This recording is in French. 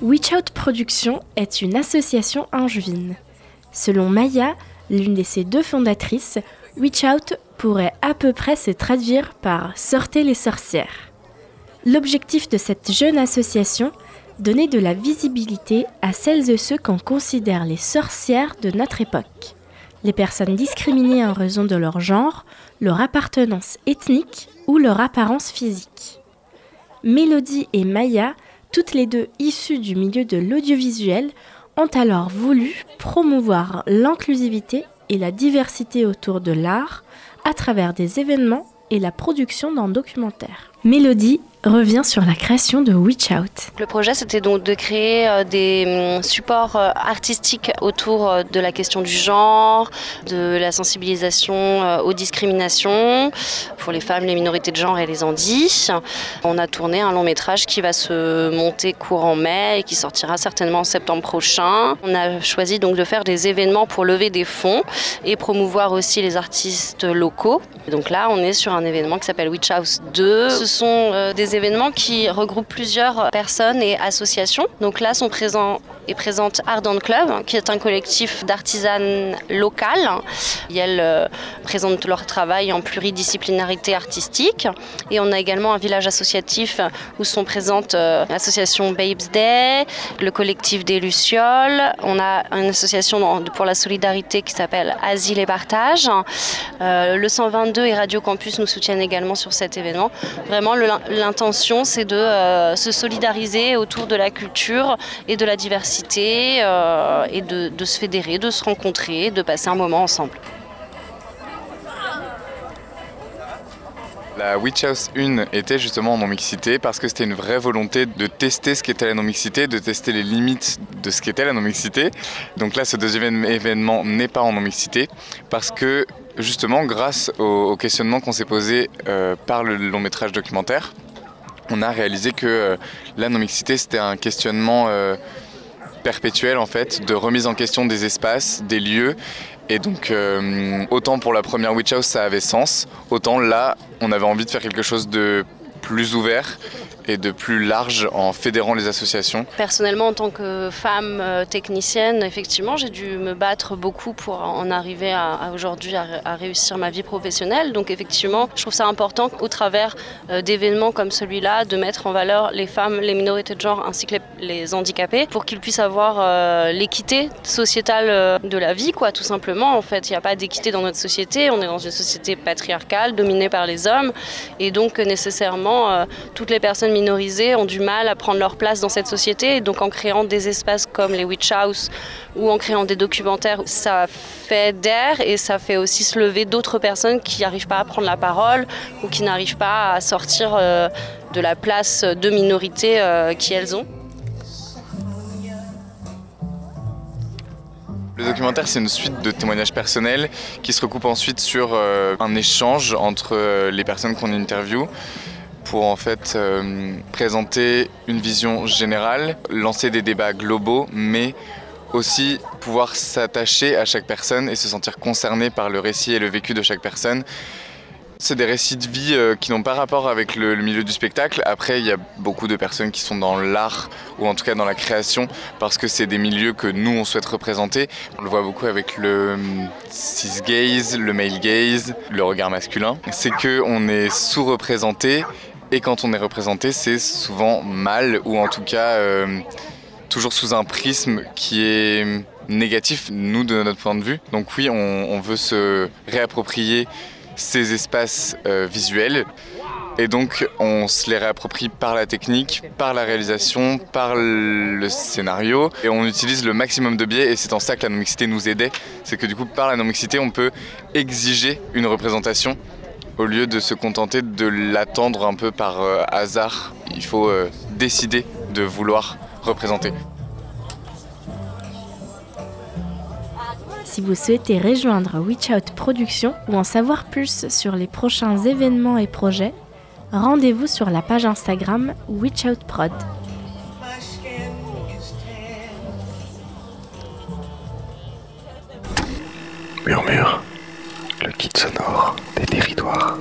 Witch Out Productions est une association angevine. Selon Maya, l'une de ses deux fondatrices, Witch Out pourrait à peu près se traduire par Sortez les sorcières. L'objectif de cette jeune association, donner de la visibilité à celles et ceux qu'on considère les sorcières de notre époque. Les personnes discriminées en raison de leur genre, leur appartenance ethnique ou leur apparence physique. Mélodie et Maya, toutes les deux issues du milieu de l'audiovisuel, ont alors voulu promouvoir l'inclusivité et la diversité autour de l'art à travers des événements et la production d'un documentaire. Mélodie revient sur la création de Witch Out. Le projet, c'était donc de créer euh, des hum, supports euh, artistiques autour euh, de la question du genre, de la sensibilisation aux discriminations pour les femmes, les minorités de genre et les handis. On a tourné un long métrage qui va se monter courant mai et qui sortira certainement en septembre prochain. On a choisi donc de faire des événements pour lever des fonds et promouvoir aussi les artistes locaux. Donc là, on est sur un événement qui s'appelle Witch House 2. Ce sont des événements qui regroupent plusieurs personnes et associations. Donc là sont présents et présente Ardent Club, qui est un collectif d'artisanes locales. Et elles euh, présentent leur travail en pluridisciplinarité artistique. Et on a également un village associatif où sont présentes euh, l'association Babes Day, le collectif des Lucioles. On a une association pour la solidarité qui s'appelle Asile et Partage. Euh, le 122 et Radio Campus nous soutiennent également sur cet événement. Vraiment, l'intention, c'est de se solidariser autour de la culture et de la diversité euh, et de, se fédérer, de se rencontrer, de passer un moment ensemble. La Witch House 1 était justement en non-mixité parce que c'était une vraie volonté de tester ce qu'était la non-mixité, de tester les limites de ce qu'était la non-mixité. Donc là, ce deuxième événement n'est pas en non-mixité parce que justement, grâce au, questionnement qu'on s'est posé euh, par le long métrage documentaire, on a réalisé que euh, la non-mixité, c'était un questionnement perpétuelle en fait de remise en question des espaces, des lieux. Et donc euh, autant pour la première Witch House ça avait sens, autant là on avait envie de faire quelque chose de plus ouvert et de plus large en fédérant les associations Personnellement, en tant que femme euh, technicienne, effectivement, j'ai dû me battre beaucoup pour en arriver à, aujourd'hui à, réussir ma vie professionnelle. Donc effectivement, je trouve ça important au travers euh, d'événements comme celui-là de mettre en valeur les femmes, les minorités de genre ainsi que les, handicapés pour qu'ils puissent avoir euh, l'équité sociétale de la vie, quoi, tout simplement. En fait, il n'y a pas d'équité dans notre société. On est dans une société patriarcale dominée par les hommes et donc nécessairement toutes les personnes minorisées ont du mal à prendre leur place dans cette société. Et donc en créant des espaces comme les Witch House ou en créant des documentaires, ça fait d'air et ça fait aussi se lever d'autres personnes qui n'arrivent pas à prendre la parole ou qui n'arrivent pas à sortir euh, de la place de minorité euh, qu'elles ont. Le documentaire, c'est une suite de témoignages personnels qui se recoupent ensuite sur euh, un échange entre les personnes qu'on interviewe pour en fait euh, présenter une vision générale, lancer des débats globaux, mais aussi pouvoir s'attacher à chaque personne et se sentir concerné par le récit et le vécu de chaque personne. C'est des récits de vie euh, qui n'ont pas rapport avec le, milieu du spectacle. Après, il y a beaucoup de personnes qui sont dans l'art ou en tout cas dans la création parce que c'est des milieux que nous on souhaite représenter. On le voit beaucoup avec le hum, cis gaze, le male gaze, le regard masculin. C'est que on est sous-représenté et quand on est représenté, c'est souvent mal, ou en tout cas euh, toujours sous un prisme qui est négatif, nous, de notre point de vue. Donc oui, on, veut se réapproprier ces espaces euh, visuels. Et donc, on se les réapproprie par la technique, par la réalisation, par le scénario. Et on utilise le maximum de biais. Et c'est en ça que la non-mixité nous aidait. C'est que du coup, par la non-mixité, on peut exiger une représentation au lieu de se contenter de l'attendre un peu par euh, hasard. Il faut euh, décider de vouloir représenter. Si vous souhaitez rejoindre Witch Out Productions ou en savoir plus sur les prochains événements et projets, rendez-vous sur la page Instagram Witch Out Prod. Murmure, le kit sonore des territoires.